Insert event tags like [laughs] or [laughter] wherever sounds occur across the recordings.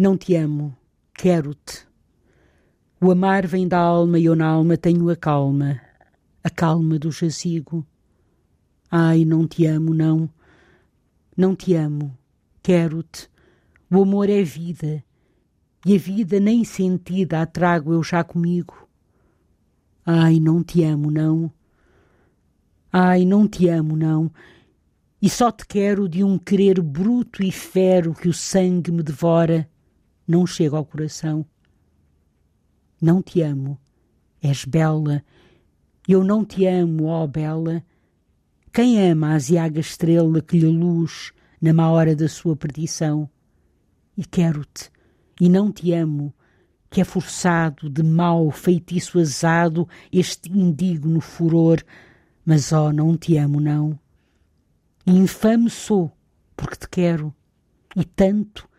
Não te amo, quero-te. O amar vem da alma e eu na alma tenho a calma, a calma do jazigo. Ai, não te amo, não. Não te amo, quero-te. O amor é vida, e a vida nem sentida a trago eu já comigo. Ai, não te amo, não. Ai, não te amo, não. E só te quero de um querer bruto e fero que o sangue me devora não chego ao coração. Não te amo, és bela. Eu não te amo, ó bela. Quem ama a aziaga estrela que lhe luz na má hora da sua perdição? E quero-te, e não te amo, que é forçado de mau feitiço azado este indigno furor, mas ó, não te amo, não. E infame sou, porque te quero, e tanto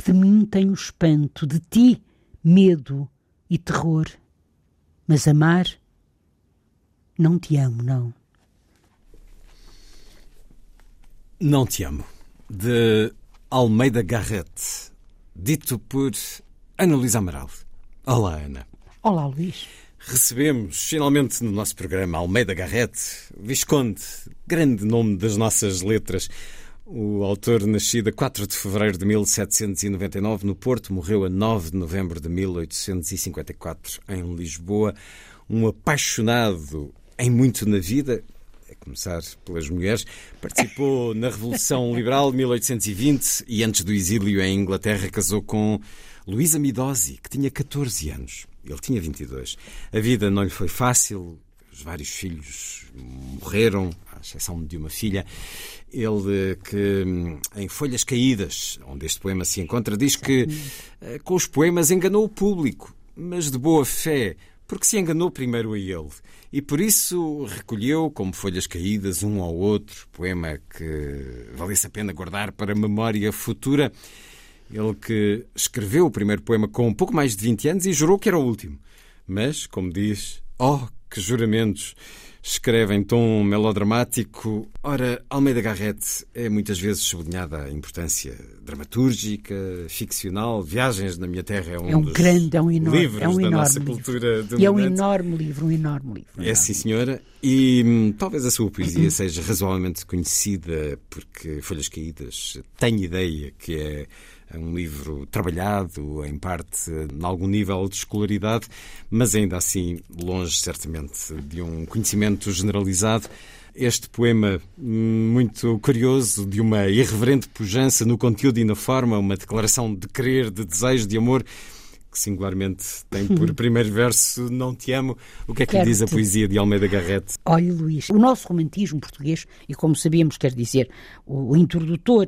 que de mim tenho espanto, de ti medo e terror. Mas amar, não te amo, não. Não te amo, de Almeida Garrett, dito por Ana Luísa Amaral. Olá, Ana. Olá, Luís. Recebemos finalmente no nosso programa Almeida Garrett, Visconde, grande nome das nossas letras. O autor, nascido a 4 de fevereiro de 1799 no Porto, morreu a 9 de novembro de 1854 em Lisboa. Um apaixonado em muito na vida, a começar pelas mulheres, participou na Revolução [laughs] Liberal de 1820 e antes do exílio em Inglaterra casou com Luísa Midosi, que tinha 14 anos. Ele tinha 22. A vida não lhe foi fácil, os vários filhos morreram, exceção de uma filha. Ele que, em Folhas Caídas, onde este poema se encontra, diz que eh, com os poemas enganou o público, mas de boa fé, porque se enganou primeiro a ele. E por isso recolheu, como folhas caídas, um ao outro, poema que valesse a pena guardar para memória futura. Ele que escreveu o primeiro poema com um pouco mais de 20 anos e jurou que era o último. Mas, como diz, oh, que juramentos! Escreve em tom melodramático. Ora, Almeida Garrett é muitas vezes sublinhada a importância dramatúrgica, ficcional. Viagens na Minha Terra é um, é um dos grande, é um enorme, livros é um da enorme nossa livro. cultura E é um dominante. enorme livro, um enorme livro. um É enorme. sim, senhora. E hum, talvez a sua poesia [clears throat] seja razoavelmente conhecida porque Folhas Caídas tem ideia que é um livro trabalhado, em parte, em algum nível de escolaridade, mas ainda assim longe, certamente, de um conhecimento generalizado. Este poema, muito curioso, de uma irreverente pujança no conteúdo e na forma, uma declaração de querer, de desejo, de amor, que singularmente tem por [laughs] primeiro verso Não te amo. O que é que lhe diz a poesia de Almeida Garrett? Olha, Luís, o nosso romantismo português, e como sabemos, quer dizer, o, o introdutor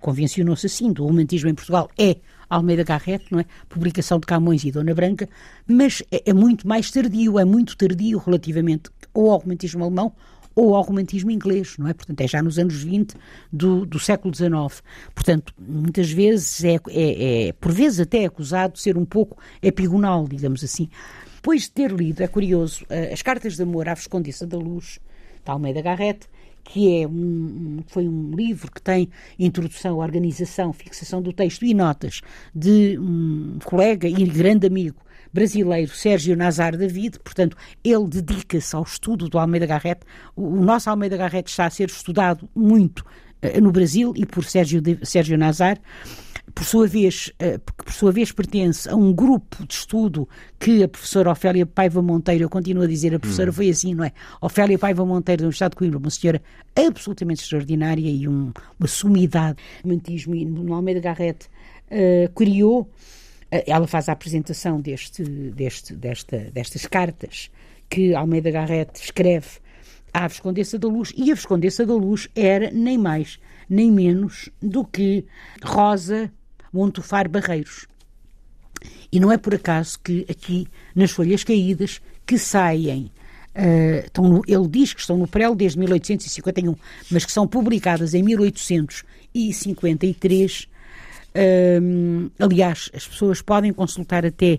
convencionou-se assim do romantismo em Portugal é Almeida Garrett, não é? Publicação de Camões e Dona Branca, mas é, é muito mais tardio, é muito tardio relativamente ou ao romantismo alemão ou ao romantismo inglês, não é? Portanto, é já nos anos 20 do, do século XIX. Portanto, muitas vezes é, é, é, por vezes até é acusado de ser um pouco epigonal, digamos assim. Depois de ter lido, é curioso, eh, as cartas de amor à Viscondessa da Luz, de Almeida Garrett, que é um- foi um livro que tem introdução, organização, fixação do texto e notas de um colega e grande amigo brasileiro, Sérgio Nazar David, portanto, ele dedica-se ao estudo do Almeida Garrett. O, o nosso Almeida Garrett está a ser estudado muito eh, no Brasil e por Sérgio, Sérgio Nazar por sua vez, eh, que por sua vez pertence a um grupo de estudo que a professora Ofélia Paiva Monteiro, eu continuo a dizer, a professora foi assim, não é? Ofélia Paiva Monteiro da Universidade de Coimbra, uma senhora absolutamente extraordinária e um- uma sumidade. O romantismo e no Almeida Garrett eh, criou ela faz a apresentação deste, deste, desta, destas cartas que Almeida Garrett escreve à Viscondessa da Luz, e a Viscondessa da Luz era nem mais nem menos do que Rosa Montufar Barreiros. E não é por acaso que aqui, nas folhas caídas, que saem Uh, no, ele diz que estão no prelo desde 1851, mas que são publicadas em 1853. Uh, aliás, as pessoas podem consultar até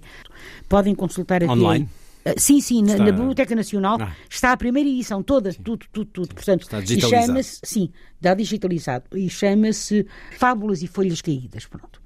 podem consultar online. Até, uh, sim, sim, está... na, na, Biblioteca Nacional ah. está a primeira edição toda, sim. tudo, tudo, tudo. Portanto, está digitalizado. chama-se, sim, está digitalizado e chama-se Fábulas e Folhas Caídas, pronto.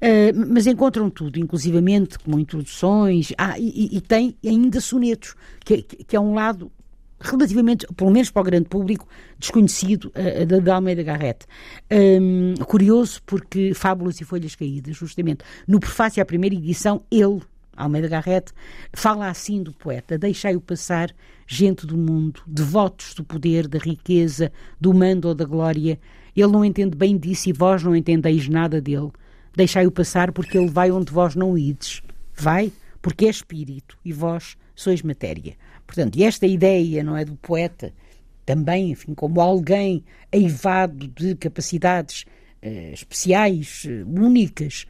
Uh, mas encontram tudo, inclusivamente com introduções, ah, e, e, tem ainda sonetos, que, que, é um lado relativamente, pelo menos para o grande público, desconhecido uh, da, da Almeida Garrett. Um, curioso porque Fábulas e Folhas Caídas, justamente, no prefácio à primeira edição, ele, Almeida Garrett, fala assim do poeta: Deixai-o passar, gente do mundo, devotos do poder, da riqueza, do mando ou da glória. Ele não entende bem disso e vós não entendeis nada dele. Deixai-o passar porque ele vai onde vós não ides. Vai porque é espírito e vós sois matéria. Portanto, e esta ideia, não é, do poeta, também, enfim, como alguém eivado de capacidades uh, especiais, uh, únicas,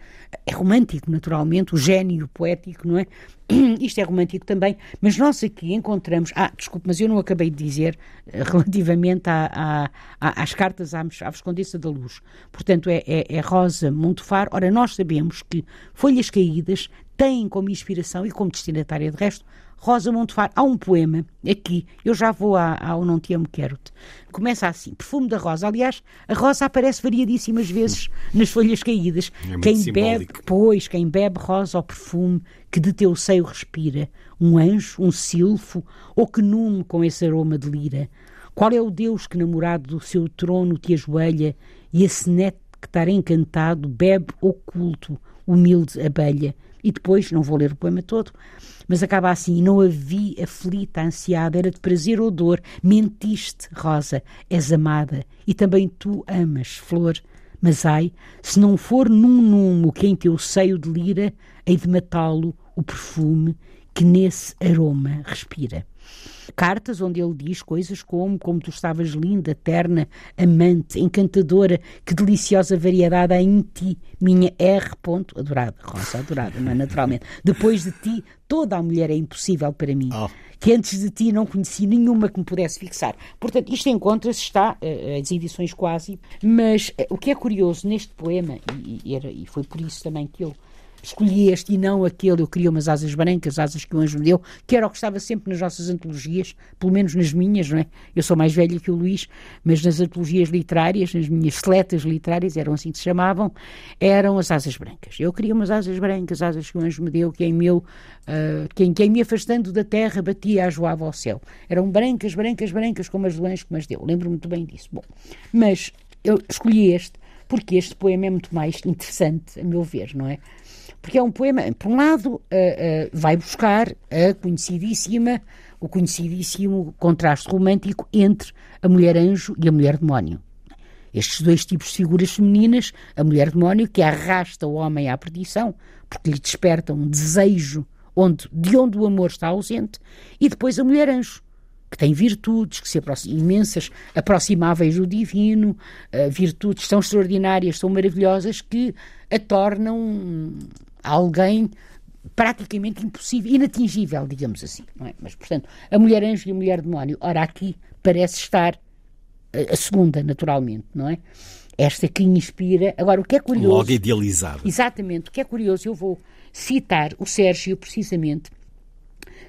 é romântico, naturalmente, o gênio poético, não é? [clears throat] Isto é romântico também, mas nós aqui encontramos. Ah, desculpe, mas eu não acabei de dizer uh, [laughs] relativamente à, à, às cartas à, à Viscondessa da Luz. Portanto, é, é, é Rosa Montefar. Ora, nós sabemos que Folhas Caídas têm como inspiração e como destinatária de resto Rosa Montefar. Há um poema aqui, eu já vou ao Não Te Amo Quero-te. Começa assim: Perfume da Rosa. Aliás, a rosa aparece variadíssimas vezes nas folhas caídas. É quem simbólico. bebe, pois, quem bebe rosa ao perfume que de teu seio respira, um anjo, um silfo, ou que nume com esse aroma de lira. Qual é o Deus que, namorado do seu trono, te ajoelha e esse néctar encantado bebe oculto, humilde abelha? E depois, não vou ler o poema todo, mas acaba assim: não havia aflita, ansiada, era de prazer ou dor. Mentiste, Rosa, és amada, e também tu amas, flor. Mas ai, se não for num numo que em teu seio delira, hei de matá-lo o perfume que nesse aroma respira. Cartas onde ele diz coisas como como tu estavas linda, terna, amante, encantadora, que deliciosa variedade há em ti, minha R. Ponto, adorada, Rosa, adorada, não é? Naturalmente. Depois de ti, toda a mulher é impossível para mim. Oh. Que antes de ti não conheci nenhuma que me pudesse fixar. Portanto, isto encontra-se, está, uh, as edições quase, mas uh, o que é curioso neste poema, e, e, era, e foi por isso também que eu escolhi este e não aquele, eu queria umas asas brancas, asas que o anjo me deu, que era o que estava sempre nas nossas antologias, pelo menos nas minhas, não é? Eu sou mais velha que o Luís, mas nas antologias literárias, nas minhas seletas literárias, eram assim que se chamavam, eram as asas brancas. Eu queria umas asas brancas, asas que o anjo me deu, que em meu, uh, que, em, me afastando da terra batia a joava ao céu. Eram brancas, brancas, brancas, como as do anjo que me deu. Lembro-me muito bem disso. Bom, mas eu escolhi este porque este poema é muito mais interessante, a meu ver, não é? Porque é um poema, por um lado, uh, uh, vai buscar a conhecidíssima, o conhecidíssimo contraste romântico entre a mulher anjo e a mulher demónio. Estes dois tipos de figuras femininas, a mulher demónio que arrasta o homem à perdição, porque lhe desperta um desejo onde, de onde o amor está ausente, e depois a mulher anjo, que tem virtudes, que se imensas, aproximáveis do divino, uh, virtudes tão extraordinárias, tão maravilhosas, que a tornam alguém praticamente impossível, inatingível, digamos assim. É? Mas, portanto, a mulher anjo e a mulher demónio, ora, aqui parece estar a, segunda, naturalmente, não é? Esta que inspira. Agora, o que é curioso. Logo idealizada. Exatamente. O que é curioso, eu vou citar o Sérgio, precisamente,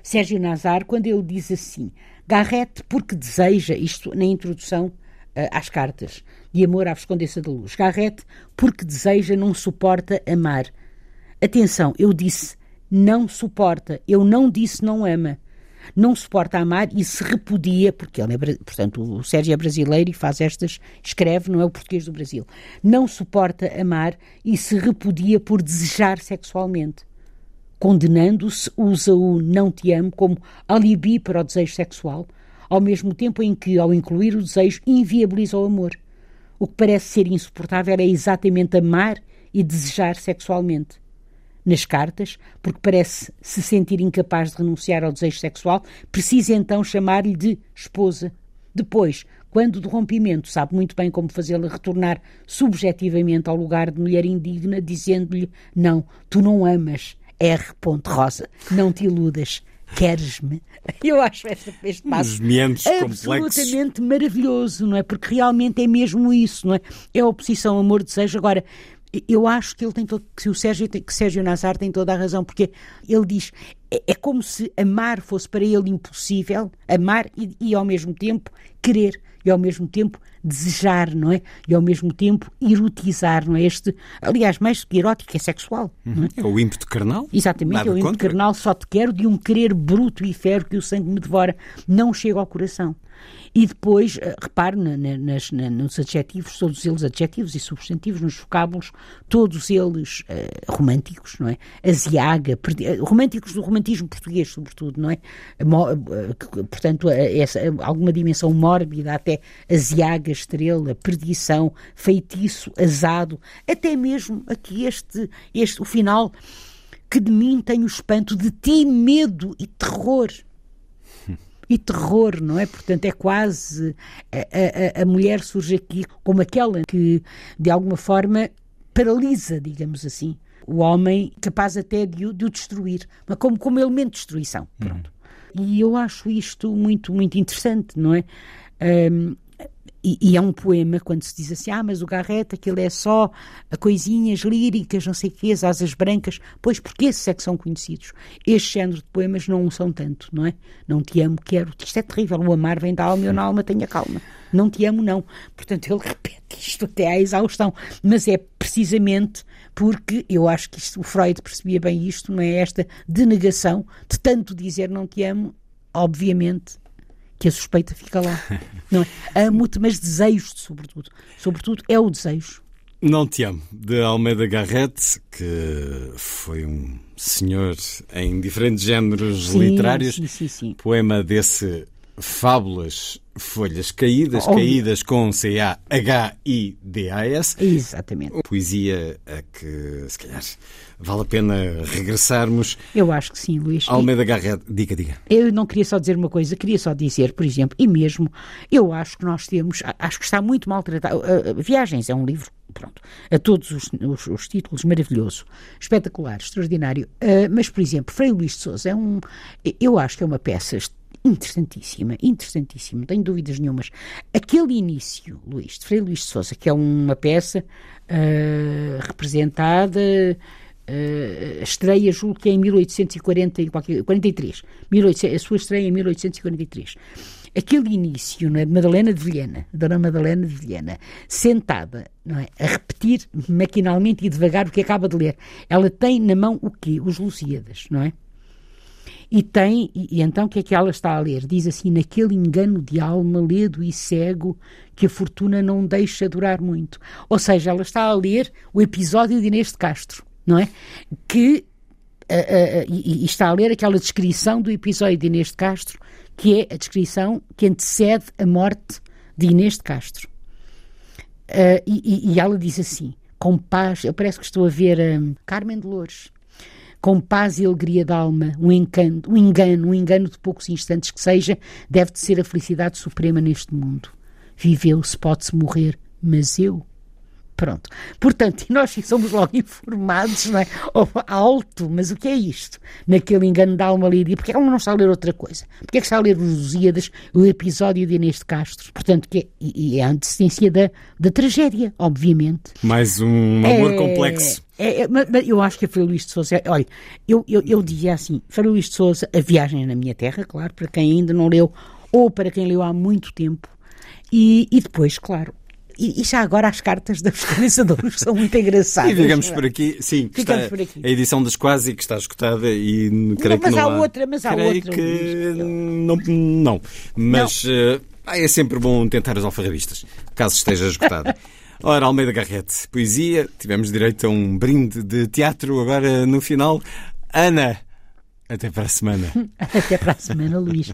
Sérgio Nazar, quando ele diz assim: Garrett, porque deseja, isto na introdução uh, às cartas, de amor à Viscondessa da Luz. Garrett, porque deseja, não suporta amar. Atenção, eu disse não suporta, eu não disse não ama. Não suporta amar e se repudia, porque ele é, portanto, o Sérgio é brasileiro e faz estas, escreve, não é o português do Brasil. Não suporta amar e se repudia por desejar sexualmente. Condenando-se, usa o não te amo como alibi para o desejo sexual, ao mesmo tempo em que, ao incluir o desejo, inviabiliza o amor. O que parece ser insuportável é exatamente amar e desejar sexualmente. nas cartas, porque parece se sentir incapaz de renunciar ao desejo sexual, precisa então chamar-lhe de esposa. Depois, quando do rompimento, sabe muito bem como fazê-la retornar subjetivamente ao lugar de mulher indigna, dizendo-lhe: Não, tu não amas. R. Rosa, não te iludas. Queres-me? [laughs] Eu acho este, este passo absolutamente maravilhoso, não é? Porque realmente é mesmo isso, não é? É oposição, amor, desejo. Agora, eu acho que ele tem todo, que o Sérgio, que Sérgio Nazar tem toda a razão, porque ele diz é, é como se amar fosse para ele impossível, amar e, e, ao mesmo tempo querer e ao mesmo tempo desejar, não é? E ao mesmo tempo erotizar, não é? Este, aliás, mais do que erótico, é sexual. Uhum. É? é? o ímpeto carnal? Exatamente, Nada é o ímpeto contra. carnal, só te quero de um querer bruto e ferro que o sangue me devora. Não chega ao coração. E depois, eh, repare na, nas, na, nos adjetivos, todos eles adjetivos e substantivos, nos vocábulos, todos eles uh, românticos, não é? Aziaga, eh, românticos do romantismo português, sobretudo, não é? Portanto, essa, alguma dimensão mórbida, até estrela, perdição, feitiço, azado, até mesmo aqui este, este o final que de mim tenho espanto, de ti medo e terror e terror, não é? Portanto, é quase. A, a, a mulher surge aqui como aquela que, de alguma forma, paralisa, digamos assim, o homem, capaz até de o, de o destruir, mas como, como elemento de destruição. Pronto. Uhum. E eu acho isto muito, muito interessante, não é? Um, e, e, é um poema quando se diz assim, ah, mas o Garrett, aquilo é só coisinhas líricas, não sei o quê, as asas brancas. Pois, porque esses é que são conhecidos. Este género de poemas não são tanto, não é? Não te amo, quero. Isto é terrível. O amar vem da alma eu na alma tenha calma. Não te amo, não. Portanto, ele [laughs] repete isto até à exaustão. Mas é precisamente porque eu acho que isto, o Freud percebia bem isto, não é? Esta denegação de tanto dizer não te amo, obviamente que a suspeita fica lá. [laughs] Não é? Amo-te, mas desejo-te, sobretudo. Sobretudo é o desejo. Não Te Amo, de Almeida Garrett, que foi um senhor em diferentes géneros sim, literários. Sim, sim, sim. Poema desse Fábulas Folhas Caídas, oh. caídas com C-A-H-I-D-A-S. Exatamente. Poesia a que, se calhar, vale a pena regressarmos. Eu acho que sim, Luís. Almeida Garret, diga, diga. Eu não queria só dizer uma coisa, queria só dizer, por exemplo, e mesmo, eu acho que nós temos, acho que está muito maltratado. Viagens é um livro pronto, a todos os, os, os, títulos, maravilhoso, espetacular, extraordinário. Uh, mas, por exemplo, Frei Luís de Souza é um, eu acho que é uma peça interessantíssima, interessantíssima, não tenho dúvidas nenhumas. Aquele início, Luís, de Frei Luís de Souza, que é uma peça uh, representada, uh, estreia, julgo que é em 1843, 18, a sua estreia em 1843. Aquele início não é, Madalena de Vilhena, Dona Madalena de Vilhena, sentada não é, a repetir maquinalmente e devagar o que acaba de ler. Ela tem na mão o quê? Os Lusíadas, não é? E tem, e, e, então o que é que ela está a ler? Diz assim: naquele engano de alma ledo e cego que a fortuna não deixa durar muito. Ou seja, ela está a ler o episódio de Inês de Castro, não é? Que uh, uh, e, e, está a ler aquela descrição do episódio de Inês de Castro, que é a descrição que antecede a morte de Inês de Castro. Uh, e, e, ela diz assim, com paz, eu parece que estou a ver um, Carmen de Lourdes, com paz e alegria da alma, um encanto, um engano, um engano de poucos instantes que seja, deve de ser a felicidade suprema neste mundo. Viveu-se, pode-se morrer, mas eu Pronto. Portanto, [laughs] e nós somos logo informados, não é? alto, mas o que é isto? Naquele engano da alma lídia, porque ela não está a ler outra coisa? Porque é que está a ler os Lusíadas, o episódio de Inês de Castro? Portanto, que é, e é a antecedência da, da tragédia, obviamente. Mais um amor é, complexo. É, é, mas eu acho que a Frei Luís de Souza, olha, eu, eu, eu dizia assim, Frei Luís de Souza, A Viagem na Minha Terra, claro, para quem ainda não leu, ou para quem leu há muito tempo, e, e depois, claro, e, e, já agora as cartas dos canalizadores são muito engraçadas. E ficamos por aqui, sim, está, por aqui. a edição das quase que está esgotada e creio não, mas que não há, há outra, mas há creio outra. que não, não, mas não. Uh, é sempre bom tentar os alfarrabistas, caso esteja esgotada. [laughs] Ora, Almeida Garrete, poesia, tivemos direito a um brinde de teatro agora no final. Ana, até para a semana. [laughs] até para a semana, Luís.